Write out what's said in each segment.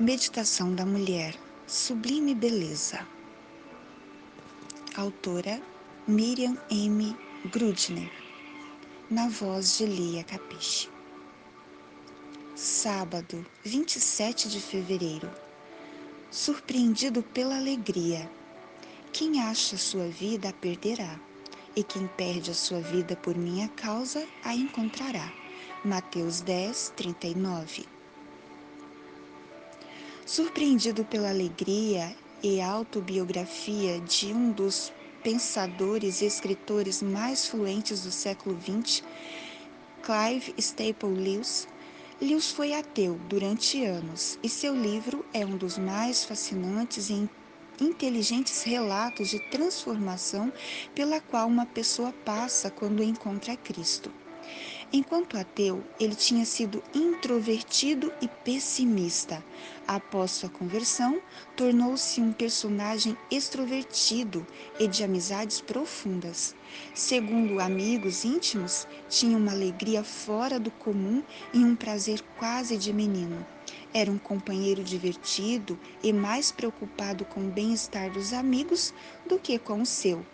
Meditação da Mulher, Sublime Beleza. Autora Miriam M. Grudner, na voz de Lia Capiche. Sábado, 27 de fevereiro. Surpreendido pela alegria. Quem acha sua vida a perderá, e quem perde a sua vida por minha causa a encontrará. Mateus 10, 39 Surpreendido pela alegria e autobiografia de um dos pensadores e escritores mais fluentes do século XX, Clive Staple Lewis, Lewis foi ateu durante anos e seu livro é um dos mais fascinantes e inteligentes relatos de transformação pela qual uma pessoa passa quando encontra Cristo. Enquanto ateu, ele tinha sido introvertido e pessimista. Após sua conversão, tornou-se um personagem extrovertido e de amizades profundas. Segundo amigos íntimos, tinha uma alegria fora do comum e um prazer quase de menino. Era um companheiro divertido e mais preocupado com o bem-estar dos amigos do que com o seu.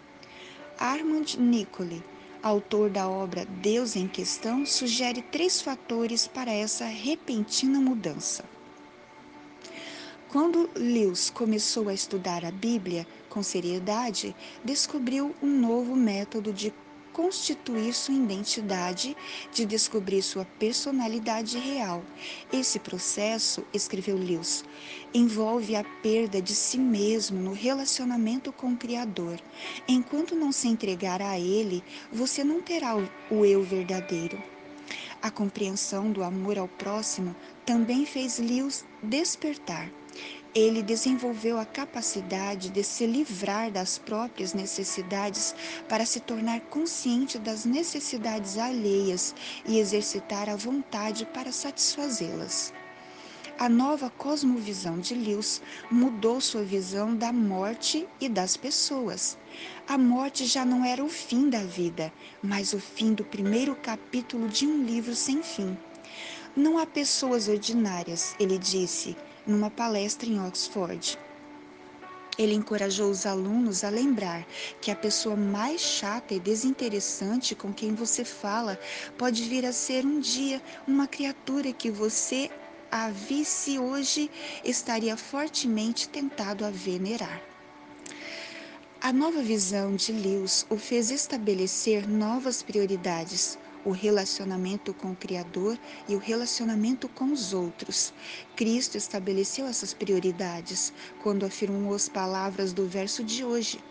Armand Nicoli autor da obra Deus em Questão, sugere três fatores para essa repentina mudança. Quando Lewis começou a estudar a Bíblia com seriedade, descobriu um novo método de constituir sua identidade, de descobrir sua personalidade real. Esse processo, escreveu Lewis, envolve a perda de si mesmo no relacionamento com o Criador. Enquanto não se entregar a Ele, você não terá o eu verdadeiro. A compreensão do amor ao próximo também fez Lewis despertar ele desenvolveu a capacidade de se livrar das próprias necessidades para se tornar consciente das necessidades alheias e exercitar a vontade para satisfazê-las. A nova cosmovisão de Lewis mudou sua visão da morte e das pessoas. A morte já não era o fim da vida, mas o fim do primeiro capítulo de um livro sem fim. Não há pessoas ordinárias, ele disse, numa palestra em Oxford. Ele encorajou os alunos a lembrar que a pessoa mais chata e desinteressante com quem você fala pode vir a ser um dia uma criatura que você a visse hoje estaria fortemente tentado a venerar. A nova visão de Lewis o fez estabelecer novas prioridades, o relacionamento com o Criador e o relacionamento com os outros. Cristo estabeleceu essas prioridades quando afirmou as palavras do verso de hoje.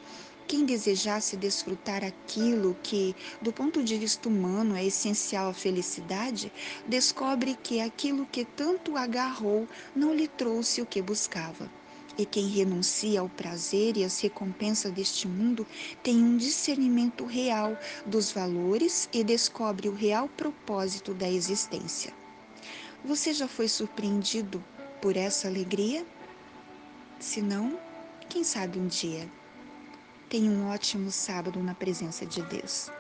Quem desejasse desfrutar aquilo que, do ponto de vista humano, é essencial à felicidade, descobre que aquilo que tanto agarrou não lhe trouxe o que buscava. E quem renuncia ao prazer e às recompensas deste mundo tem um discernimento real dos valores e descobre o real propósito da existência. Você já foi surpreendido por essa alegria? Se não, quem sabe um dia. Tenha um ótimo sábado na presença de Deus.